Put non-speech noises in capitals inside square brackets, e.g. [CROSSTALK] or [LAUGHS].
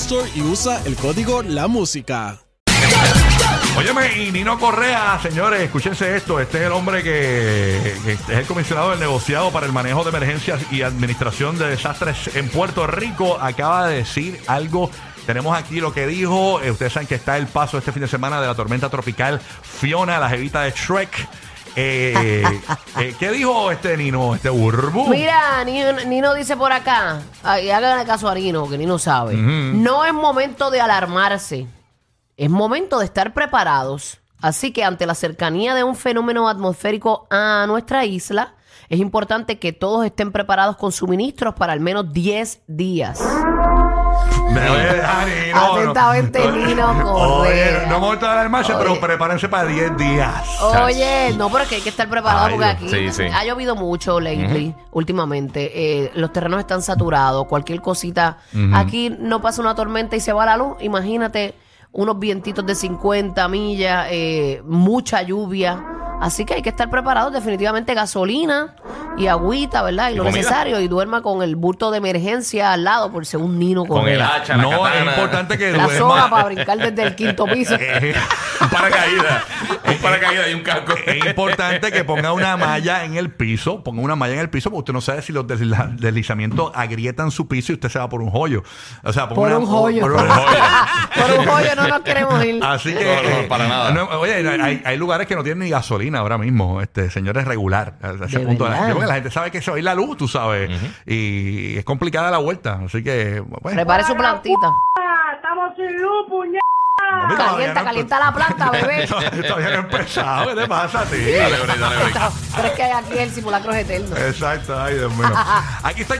Store y usa el código La Música. Óyeme, y Nino Correa, señores, escúchense esto. Este es el hombre que, que es el comisionado del negociado para el manejo de emergencias y administración de desastres en Puerto Rico. Acaba de decir algo. Tenemos aquí lo que dijo. Eh, ustedes saben que está el paso este fin de semana de la tormenta tropical Fiona, la jevita de Shrek. Eh, eh, ¿Qué dijo este Nino, este Urbu? Mira, Nino, Nino dice por acá, y hagan caso a Nino, que Nino sabe. No es momento de alarmarse, es momento de estar preparados. Así que ante la cercanía de un fenómeno atmosférico a nuestra isla, es importante que todos estén preparados con suministros para al menos 10 días. Me voy a dejar, Nino, no. Atentamente, Nino Oye, no me gusta alarmarse, pero Oye. prepárense para 10 días. Oye, no, pero es que hay que estar preparado Ay, porque aquí Sí, sí. ha llovido mucho lately, últimamente. Eh, los terrenos están saturados, cualquier cosita. Aquí no pasa una tormenta y se va la luz. Imagínate unos vientitos de 50 millas, eh, mucha lluvia. Así que hay que estar preparados, definitivamente gasolina y agüita, ¿verdad? Y, ¿Y lo comida? necesario. Y duerma con el bulto de emergencia al lado, por ser un nino Con el hacha, la No, es importante que La duerma. soga para brincar desde el quinto piso. [LAUGHS] Eh, [LAUGHS] Un paracaídas. Un paracaídas y un casco. Es importante que ponga una malla en el piso, ponga una malla en el piso, porque usted no sabe si los deslizamientos agrietan su piso y usted se va por un joyo. O sea, ponga Por una- un joyo. por un joyo. [LAUGHS] Por un hoyo no nos queremos ir. Así que. No, no, para nada. no, oye, hay, hay lugares que no tienen ni gasolina ahora mismo, este señores regular. A ese ¿De punto de la- verdad? porque la gente sabe que se va a ir la luz, tú sabes. Y es complicada la vuelta. Así que. Bueno, Prepare su plantita. Estamos sin luz, puñet. Calienta, no- calienta la planta, [LAUGHS] bebé. Todavía no he empezado. ¿Qué te pasa a ti? Dale, break, dale, break. [LAUGHS] Pero es que aquí el simulacro es eterno. Exacto, ay Dios mío. [LAUGHS] Aquí está